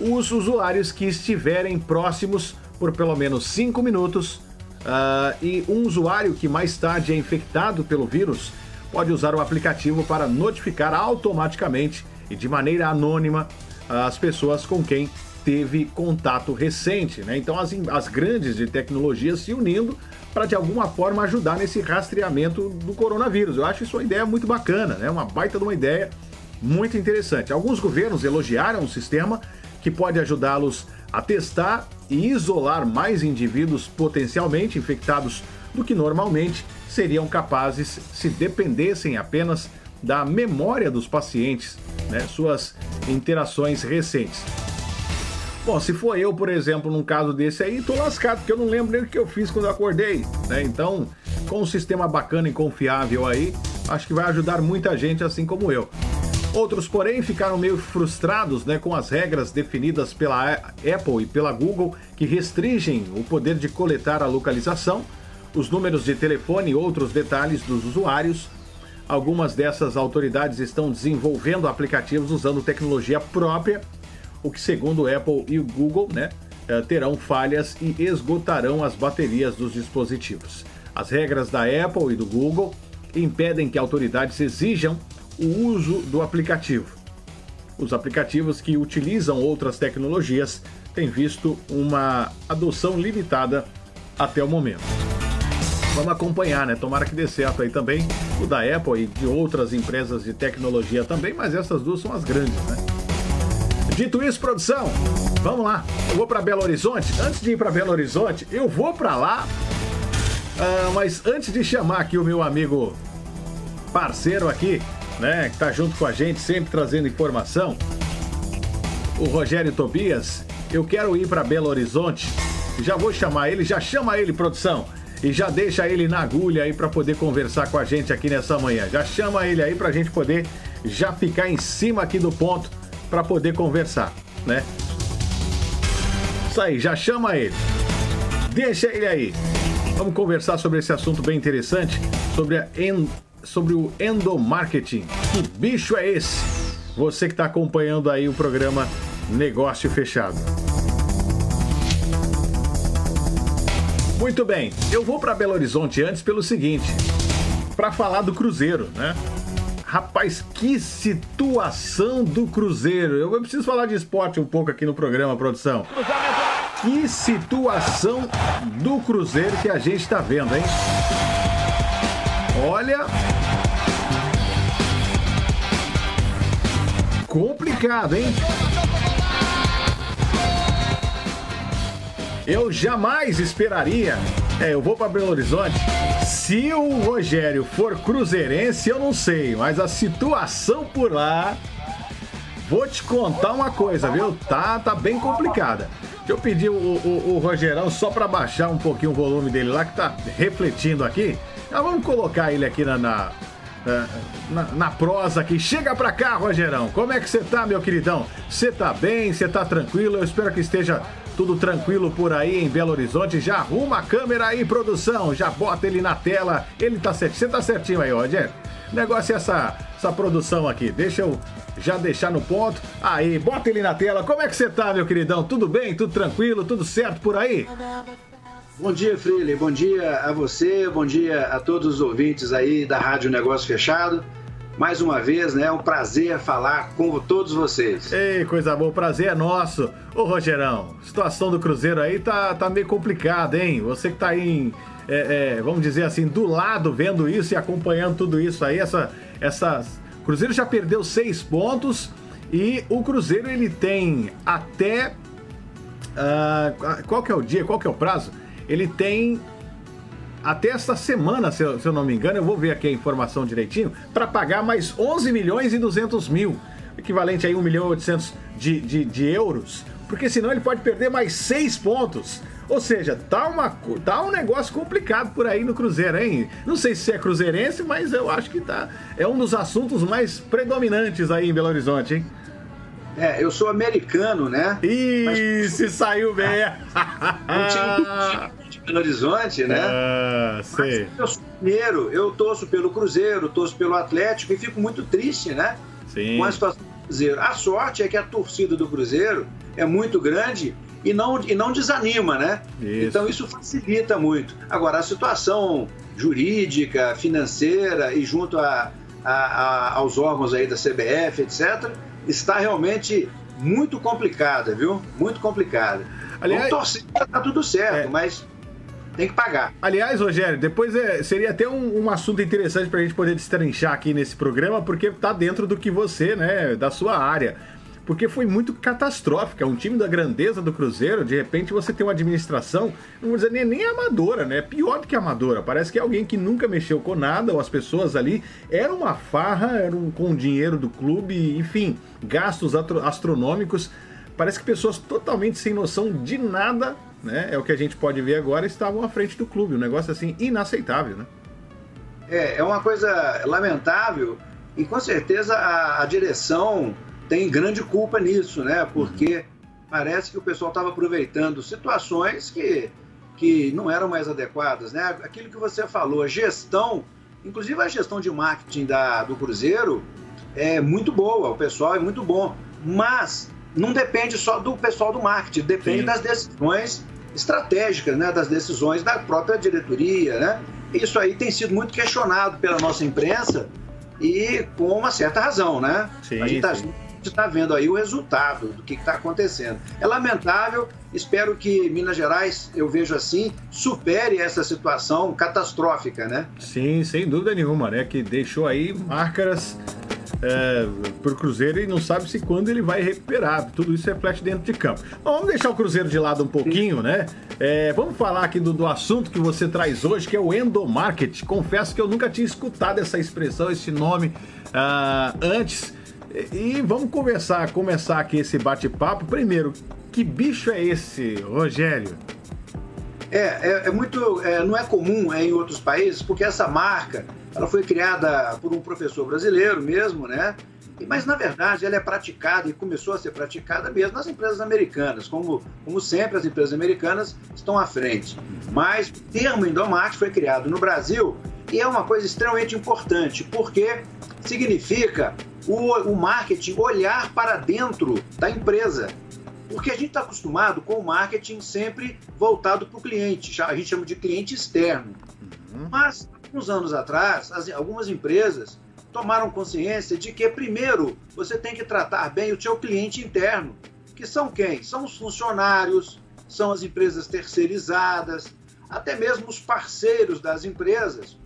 os usuários que estiverem próximos por pelo menos 5 minutos Uh, e um usuário que mais tarde é infectado pelo vírus pode usar o aplicativo para notificar automaticamente e de maneira anônima as pessoas com quem teve contato recente. Né? Então, as, as grandes de tecnologia se unindo para de alguma forma ajudar nesse rastreamento do coronavírus. Eu acho isso uma ideia muito bacana, né? uma baita de uma ideia muito interessante. Alguns governos elogiaram o sistema que pode ajudá-los a testar e isolar mais indivíduos potencialmente infectados do que normalmente seriam capazes se dependessem apenas da memória dos pacientes, né, suas interações recentes. Bom, se for eu, por exemplo, num caso desse aí, tô lascado, porque eu não lembro nem o que eu fiz quando eu acordei, né? Então, com um sistema bacana e confiável aí, acho que vai ajudar muita gente assim como eu. Outros, porém, ficaram meio frustrados né, com as regras definidas pela Apple e pela Google que restringem o poder de coletar a localização, os números de telefone e outros detalhes dos usuários. Algumas dessas autoridades estão desenvolvendo aplicativos usando tecnologia própria, o que, segundo Apple e Google, né, eh, terão falhas e esgotarão as baterias dos dispositivos. As regras da Apple e do Google impedem que autoridades exijam o uso do aplicativo. Os aplicativos que utilizam outras tecnologias têm visto uma adoção limitada até o momento. Vamos acompanhar, né? Tomara que dê certo aí também o da Apple e de outras empresas de tecnologia também, mas essas duas são as grandes, né? Dito isso, produção, vamos lá. Eu vou para Belo Horizonte. Antes de ir para Belo Horizonte, eu vou para lá. Ah, mas antes de chamar aqui o meu amigo parceiro aqui, né, que tá junto com a gente, sempre trazendo informação, o Rogério Tobias, eu quero ir para Belo Horizonte. Já vou chamar ele, já chama ele, produção. E já deixa ele na agulha aí para poder conversar com a gente aqui nessa manhã. Já chama ele aí pra gente poder já ficar em cima aqui do ponto para poder conversar, né? Isso aí, já chama ele. Deixa ele aí. Vamos conversar sobre esse assunto bem interessante, sobre, a en- sobre o endomarketing. Que bicho é esse? Você que está acompanhando aí o programa Negócio Fechado. Muito bem, eu vou para Belo Horizonte antes pelo seguinte, para falar do Cruzeiro, né? Rapaz, que situação do Cruzeiro. Eu preciso falar de esporte um pouco aqui no programa, produção. Que situação do Cruzeiro que a gente está vendo, hein? Olha. Complicado, hein? Eu jamais esperaria. É, eu vou para Belo Horizonte. Se o Rogério for cruzeirense, eu não sei, mas a situação por lá. Vou te contar uma coisa, viu? Tá, tá bem complicada. Deixa eu pedir o, o, o Rogerão só para baixar um pouquinho o volume dele lá, que tá refletindo aqui. Já vamos colocar ele aqui na, na, na, na prosa aqui. Chega pra cá, Rogerão. Como é que você tá, meu queridão? Você tá bem? Você tá tranquilo? Eu espero que esteja tudo tranquilo por aí em Belo Horizonte. Já arruma a câmera aí, produção. Já bota ele na tela. Ele tá certinho. Você tá certinho aí, Rogério? O negócio é essa, essa produção aqui. Deixa eu já deixar no ponto. Aí, bota ele na tela. Como é que você tá, meu queridão? Tudo bem? Tudo tranquilo? Tudo certo por aí? Bom dia, Freely. Bom dia a você, bom dia a todos os ouvintes aí da Rádio Negócio Fechado. Mais uma vez, né? É um prazer falar com todos vocês. Ei, coisa boa, o prazer é nosso. Ô, Rogerão, situação do Cruzeiro aí tá, tá meio complicada, hein? Você que tá aí, em, é, é, vamos dizer assim, do lado, vendo isso e acompanhando tudo isso aí, essa, essa... O Cruzeiro já perdeu seis pontos e o Cruzeiro, ele tem até... ah, qual que é o dia, qual que é o prazo? Ele tem até esta semana, se eu, se eu não me engano, eu vou ver aqui a informação direitinho, para pagar mais 11 milhões e 200 mil, equivalente aí 1 milhão e 800 de, de, de euros, porque senão ele pode perder mais 6 pontos. Ou seja, tá, uma, tá um negócio complicado por aí no Cruzeiro, hein? Não sei se é cruzeirense, mas eu acho que tá. É um dos assuntos mais predominantes aí em Belo Horizonte, hein? É, eu sou americano, né? Ih, se saiu bem! De Belo Horizonte, né? Ah, sei. Eu sou mineiro, eu torço pelo Cruzeiro, torço pelo Atlético e fico muito triste, né? Sim. com a situação do Cruzeiro. A sorte é que a torcida do Cruzeiro é muito grande e não, e não desanima, né? Isso. Então isso facilita muito. Agora, a situação jurídica, financeira e junto a, a- a- aos órgãos aí da CBF, etc., está realmente muito complicada, viu? Muito complicada. Aliás- Vamos torcer para tá tudo certo, É. mas tem que pagar. Aliás, Rogério, depois é- seria até um, um assunto interessante pra gente poder destrinchar aqui nesse programa, porque tá dentro do que você, né, da sua área. Porque foi muito catastrófica. Um time da grandeza do Cruzeiro, de repente você tem uma administração, não vou dizer nem, nem amadora, né? Pior do que amadora. Parece que é alguém que nunca mexeu com nada, ou as pessoas ali. Era uma farra, era um, com o dinheiro do clube, enfim, gastos astronômicos. Parece que pessoas totalmente sem noção de nada, né? É o que a gente pode ver agora, estavam à frente do clube. Um negócio assim inaceitável, né? É, é uma coisa lamentável e com certeza a, a direção tem grande culpa nisso, né? Porque parece que o pessoal estava aproveitando situações que, que não eram mais adequadas, né? Aquilo que você falou, a gestão, inclusive a gestão de marketing da, do Cruzeiro é muito boa, o pessoal é muito bom, mas não depende só do pessoal do marketing, depende Sim. das decisões estratégicas, né, das decisões da própria diretoria, né? Isso aí tem sido muito questionado pela nossa imprensa e com uma certa razão, né? Sim, a gente está sim. vendo aí o resultado do que está acontecendo. É lamentável, espero que Minas Gerais, eu vejo assim, supere essa situação catastrófica, né? Sim, sem dúvida nenhuma, né? Que deixou aí marcas é, pro Cruzeiro e não sabe se quando ele vai recuperar. Tudo isso reflete dentro de campo. Bom, vamos deixar o Cruzeiro de lado um pouquinho, né? É, vamos falar aqui do, do assunto que você traz hoje, que é o endomarket. Confesso que eu nunca tinha escutado essa expressão, esse nome ah, antes. E, e vamos conversar, começar aqui esse bate-papo. Primeiro, que bicho é esse, Rogério? É, é, é muito, é, não é comum é, em outros países, porque essa marca ela foi criada por um professor brasileiro mesmo, né? Mas na verdade ela é praticada e começou a ser praticada mesmo nas empresas americanas, como, como sempre as empresas americanas estão à frente. Mas o termo endomarketing foi criado no Brasil e é uma coisa extremamente importante, porque significa o, o marketing olhar para dentro da empresa. Porque a gente está acostumado com o marketing sempre voltado para o cliente, a gente chama de cliente externo. Mas, uns anos atrás, as- algumas empresas tomaram consciência de que, primeiro, você tem que tratar bem o seu cliente interno, que são quem? São os funcionários, são as empresas terceirizadas, até mesmo os parceiros das empresas,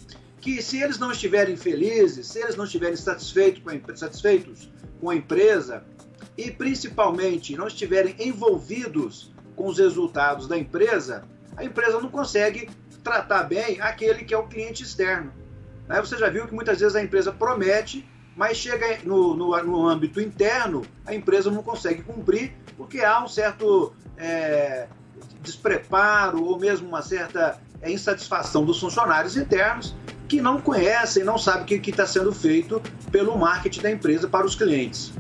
que se eles não estiverem felizes, se eles não estiverem satisfeitos com a, satisfeitos com a empresa e principalmente não estiverem envolvidos com os resultados da empresa, a empresa não consegue tratar bem aquele que é o cliente externo. Né? Você já viu que muitas vezes a empresa promete, mas chega no, no, no âmbito interno, a empresa não consegue cumprir, porque há um certo é, despreparo ou mesmo uma certa é, insatisfação dos funcionários internos que não conhecem, não sabem o que está sendo feito pelo marketing da empresa para os clientes.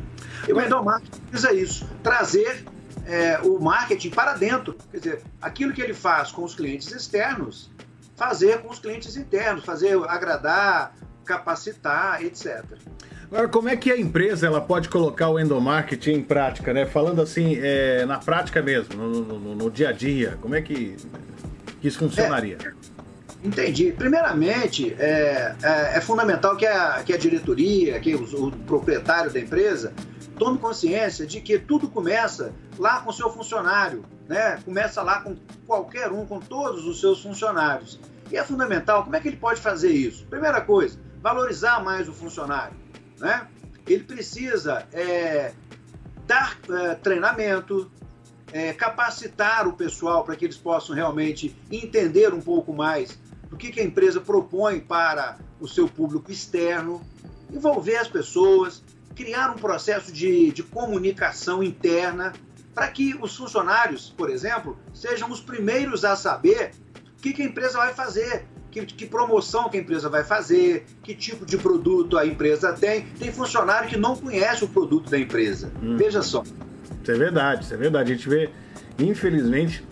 E o endomarketing visa isso, trazer é, o marketing para dentro. Quer dizer, aquilo que ele faz com os clientes externos, fazer com os clientes internos, fazer agradar, capacitar, etc. Agora, como é que a empresa ela pode colocar o endomarketing em prática, né? Falando assim, é, na prática mesmo, no, no- no dia a dia, como é que, que isso funcionaria? Entendi. Primeiramente, é, é- é fundamental que a, que a diretoria, que os- o, proprietário da empresa, tome consciência de que tudo começa lá com seu funcionário, né? Começa lá com qualquer um, com todos os seus funcionários. E é fundamental, como é que ele pode fazer isso? Primeira coisa, valorizar mais o funcionário, né? Ele precisa é, dar é, treinamento, é, capacitar o pessoal para que eles possam realmente entender um pouco mais do que, que a empresa propõe para o seu público externo, envolver as pessoas, criar um processo de, de comunicação interna para que os funcionários, por exemplo, sejam os primeiros a saber o que, que a empresa vai fazer, que, que promoção que a empresa vai fazer, que tipo de produto a empresa tem. Tem funcionário que não conhece o produto da empresa. Veja só. Isso é verdade, isso é verdade. A gente vê, infelizmente,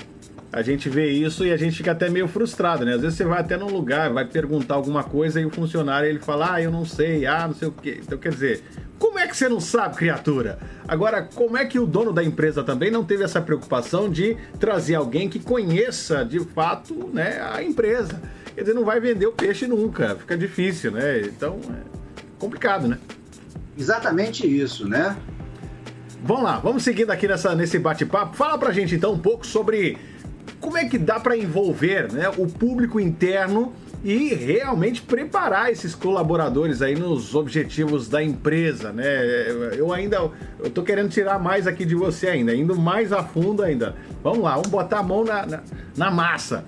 a gente vê isso e a gente fica até meio frustrado, né? Às vezes você vai até num lugar, vai perguntar alguma coisa e o funcionário ele fala, ah, eu não sei, ah, não sei o quê. Então, quer dizer, como é que você não sabe, criatura? Agora, como é que o dono da empresa também não teve essa preocupação de trazer alguém que conheça de fato né, a empresa? Quer dizer, não vai vender o peixe nunca, fica difícil, né? Então, é complicado, né? Exatamente isso, né? Vamos lá, vamos seguindo aqui nessa, nesse bate-papo. Fala pra gente então um pouco sobre como é que dá pra envolver né, o público interno e realmente preparar esses colaboradores aí nos objetivos da empresa, né? Eu ainda eu tô querendo tirar mais aqui de você ainda, indo mais a fundo ainda. Vamos lá, vamos botar a mão na, na, na massa.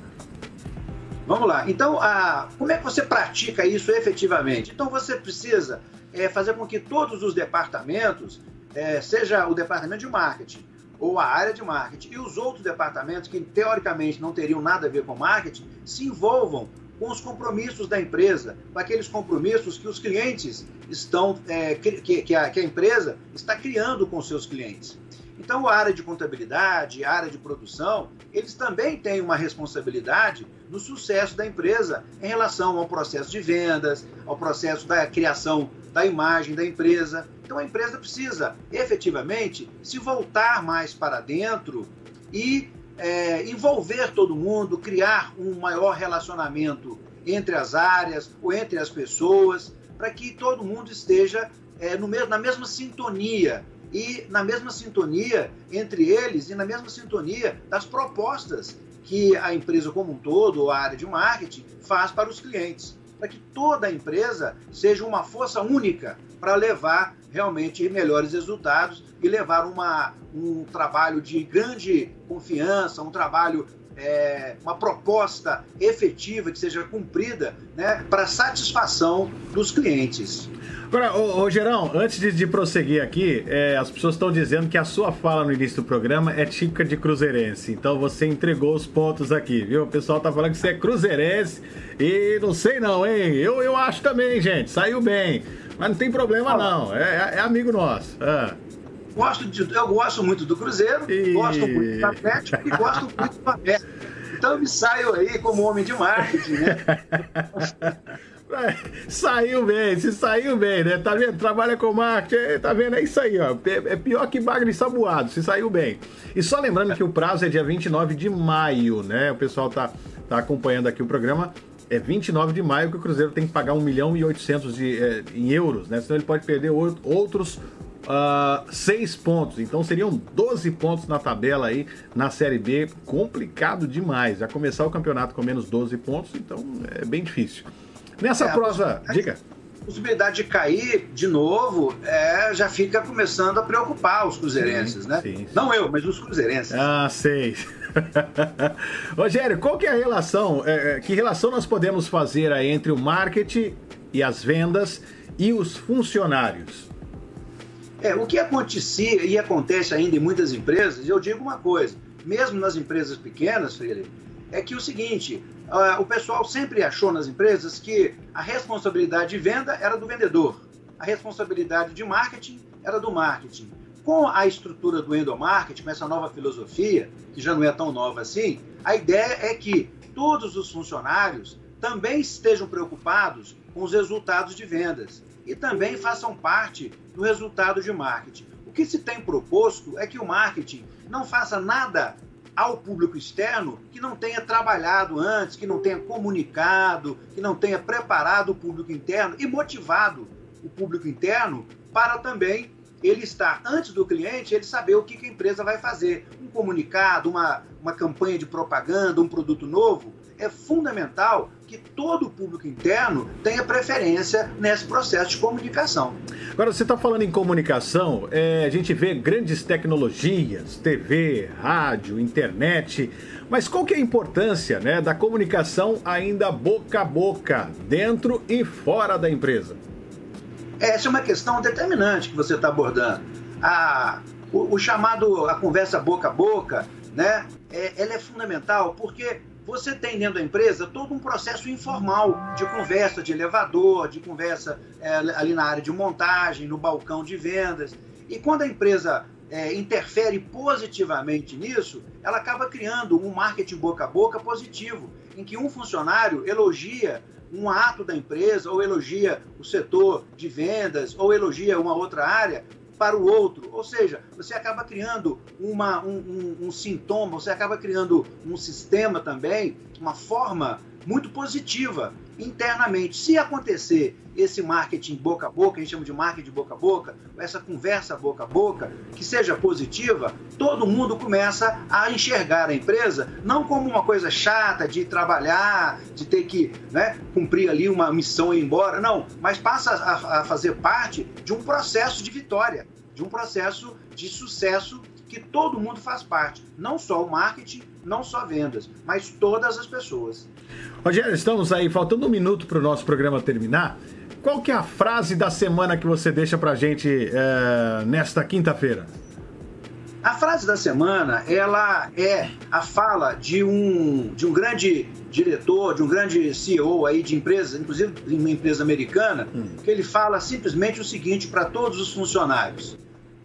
Vamos lá. Então, a, como é que você pratica isso efetivamente? Então, você precisa é, fazer com que todos os departamentos, é, seja o departamento de marketing ou a área de marketing e os outros departamentos que teoricamente não teriam nada a ver com marketing, se envolvam com os compromissos da empresa, com aqueles compromissos que os clientes estão, é, que, que a, que a empresa está criando com seus clientes. Então, a área de contabilidade, a área de produção, eles também têm uma responsabilidade no sucesso da empresa em relação ao processo de vendas, ao processo da criação da imagem da empresa. Então a empresa precisa efetivamente se voltar mais para dentro e é, envolver todo mundo, criar um maior relacionamento entre as áreas ou entre as pessoas, para que todo mundo esteja é, no mesmo, na mesma sintonia e na mesma sintonia entre eles e na mesma sintonia das propostas que a empresa como um todo, ou a área de marketing, faz para os clientes. Para que toda a empresa seja uma força única para levar realmente melhores resultados e levar uma, um trabalho de grande confiança, um trabalho, é, uma proposta efetiva que seja cumprida né, para satisfação dos clientes. Agora, ô, ô, Gerão, antes de, de prosseguir aqui, é, as pessoas estão dizendo que a sua fala no início do programa é típica de cruzeirense. Então você entregou os pontos aqui, viu? O pessoal tá falando que você é cruzeirense e não sei não, hein? Eu, eu acho também, gente. Saiu bem. Mas não tem problema não. É, é amigo nosso. Ah. Gosto de, eu gosto muito do Cruzeiro, E- gosto muito do Atlético e gosto muito do América. Então eu me saio aí como homem de marketing, né? É, Saiu bem, se saiu bem, né? Tá vendo? Trabalha com marketing, é, tá vendo? É isso aí, ó. É é pior que bagre sabuado, se saiu bem. E só lembrando que o prazo é dia 29 de maio, né? O pessoal tá, tá acompanhando aqui o programa. É 29 de maio que o Cruzeiro tem que pagar 1 milhão e 800 de, é, em euros, né? Senão ele pode perder ou- outros ah, seis pontos. Então seriam 12 pontos na tabela aí na Série B. Complicado demais. Já começar o campeonato com menos 12 pontos, então é bem difícil. Nessa É, prosa, mas- diga. possibilidade de cair de novo é, já fica começando a preocupar os cruzeirenses, Sim, né? sim, sim. Não eu, mas os cruzeirenses. Ah, sei. Rogério, qual que é a relação? é, é, que relação nós podemos fazer aí entre o marketing e as vendas e os funcionários? É, o que acontecia e acontece ainda em muitas empresas, eu digo uma coisa, mesmo nas empresas pequenas, Freire, é que o seguinte, ah, o pessoal sempre achou nas empresas que a responsabilidade de venda era do vendedor, a responsabilidade de marketing era do marketing. Com a estrutura do endomarketing, com essa nova filosofia, que já não é tão nova assim, a ideia é que todos os funcionários também estejam preocupados com os resultados de vendas e também façam parte do resultado de marketing. O que se tem proposto é que o marketing não faça nada ao público externo que não tenha trabalhado antes, que não tenha comunicado, que não tenha preparado o público interno e motivado o público interno para também ele estar antes do cliente, ele saber o que que a empresa vai fazer. Um comunicado, uma, uma campanha de propaganda, um produto novo. É fundamental que todo o público interno tenha preferência nesse processo de comunicação. Agora, você está falando em comunicação, é, a gente vê grandes tecnologias, TV, rádio, internet, mas qual que é a importância né, da comunicação ainda boca a boca, dentro e fora da empresa? Essa é uma questão determinante que você está abordando. A, o, o chamado a conversa boca a boca, né? É, ela é fundamental porque você tem dentro da empresa todo um processo informal de conversa de elevador, de conversa é, ali na área de montagem, no balcão de vendas. E quando a empresa é, interfere positivamente nisso, ela acaba criando um marketing boca a boca positivo, em que um funcionário elogia um ato da empresa, ou elogia o setor de vendas, ou elogia uma outra área para o outro. Ou seja, você acaba criando uma, um, um, um sintoma, você acaba criando um sistema também, uma forma muito positiva internamente. Se acontecer esse marketing boca a boca, a gente chama de marketing boca a boca, essa conversa boca a boca, que seja positiva, todo mundo começa a enxergar a empresa não como uma coisa chata de trabalhar, de ter que né, cumprir ali uma missão e ir embora, não, mas passa a, a fazer parte de um processo de vitória, de um processo de sucesso que todo mundo faz parte, não só o marketing, não só vendas, mas todas as pessoas. Rogério, estamos aí, faltando um minuto para o nosso programa terminar. Qual que é a frase da semana que você deixa para gente é, nesta quinta-feira? A frase da semana, ela é a fala de um, de um grande diretor, de um grande CEO aí de empresa, inclusive de uma empresa americana, que ele fala simplesmente o seguinte para todos os funcionários: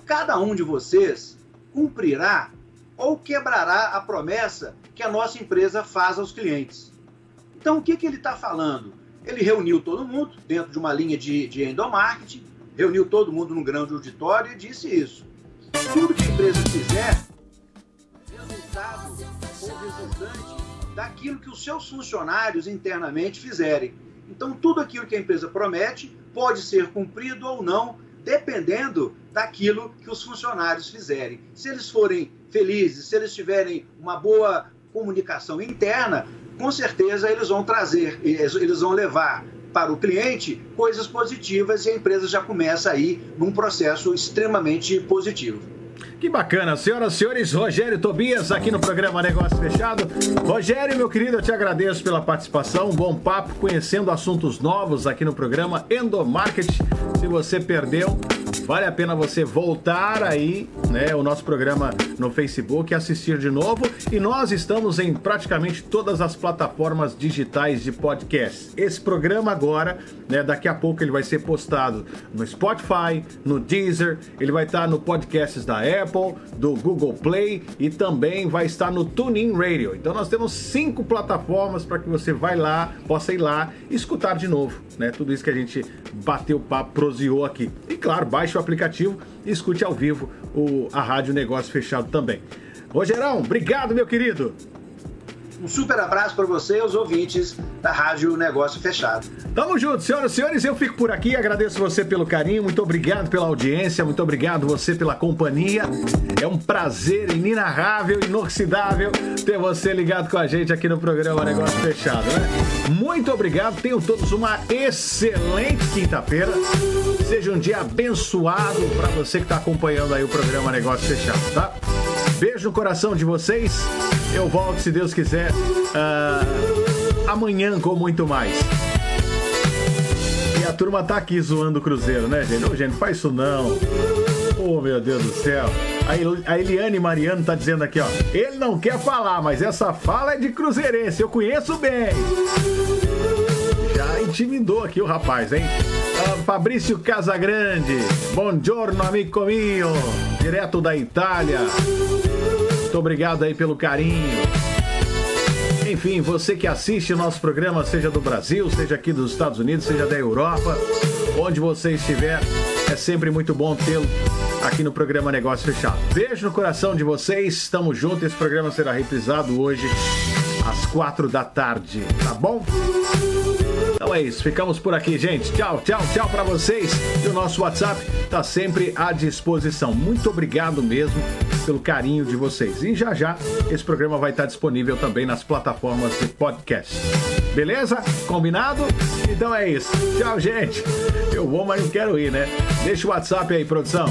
cada um de vocês cumprirá ou quebrará a promessa que a nossa empresa faz aos clientes. Então, o que, que ele está falando? Ele reuniu todo mundo dentro de uma linha de, de endomarketing, reuniu todo mundo num grande auditório e disse isso. Tudo que a empresa fizer, resultado ou resultante daquilo que os seus funcionários internamente fizerem. Então, tudo aquilo que a empresa promete pode ser cumprido ou não, dependendo daquilo que os funcionários fizerem. Se eles forem felizes, se eles tiverem uma boa comunicação interna, com certeza eles vão trazer, eles vão levar para o cliente coisas positivas e a empresa já começa aí num processo extremamente positivo. Que bacana, senhoras e senhores, Rogério Tobias aqui no programa Negócio Fechado. Rogério, meu querido, eu te agradeço pela participação, bom papo, conhecendo assuntos novos aqui no programa Endomarket. Se você perdeu, vale a pena você voltar aí, né, o nosso programa no Facebook, assistir de novo. E nós estamos em praticamente todas as plataformas digitais de podcast. Esse programa agora, né, daqui a pouco ele vai ser postado no Spotify, no Deezer, ele vai estar no podcasts da Apple, do Google Play e também vai estar no TuneIn Radio. Então nós temos cinco plataformas para que você vai lá, possa ir lá e escutar de novo, né? Tudo isso que a gente bateu papo, proseou aqui. E claro, baixe o aplicativo e escute ao vivo o, a Rádio Negócio Fechado também. Rogerão, obrigado, meu querido. Um super abraço para você e os ouvintes da Rádio Negócio Fechado. Tamo junto, senhoras e senhores. Eu fico por aqui. Agradeço você pelo carinho. Muito obrigado pela audiência. Muito obrigado você pela companhia. É um prazer inenarrável, inoxidável ter você ligado com a gente aqui no programa Negócio Fechado, né? Muito obrigado. Tenham todos uma excelente quinta-feira. Seja um dia abençoado para você que está acompanhando aí o programa Negócio Fechado, tá? Beijo no coração de vocês. Eu volto, se Deus quiser, ah, amanhã com muito mais. E a turma tá aqui zoando o Cruzeiro, né, gente? Ô, gente, faz isso não. Oh, meu Deus do céu. A Eliane Mariano tá dizendo aqui, ó. Ele não quer falar, mas essa fala é de cruzeirense. Eu conheço bem. Já intimidou aqui o rapaz, hein? Ah, Fabrício Casagrande. Buongiorno, amigo mio. Direto da Itália. Muito obrigado aí pelo carinho. Enfim, você que assiste o nosso programa, seja do Brasil, seja aqui dos Estados Unidos, seja da Europa, onde você estiver, é sempre muito bom tê-lo aqui no programa Negócio Fechado. Beijo no coração de vocês, estamos juntos. Esse programa será reprisado hoje às quatro da tarde, tá bom? Então é isso, ficamos por aqui, gente. Tchau, tchau, tchau pra vocês. E o nosso WhatsApp tá sempre à disposição. Muito obrigado mesmo pelo carinho de vocês. E já já esse programa vai estar disponível também nas plataformas de podcast. Beleza? Combinado? Então é isso. Tchau, gente. Eu vou, mas não quero ir, né? Deixa o WhatsApp aí, produção.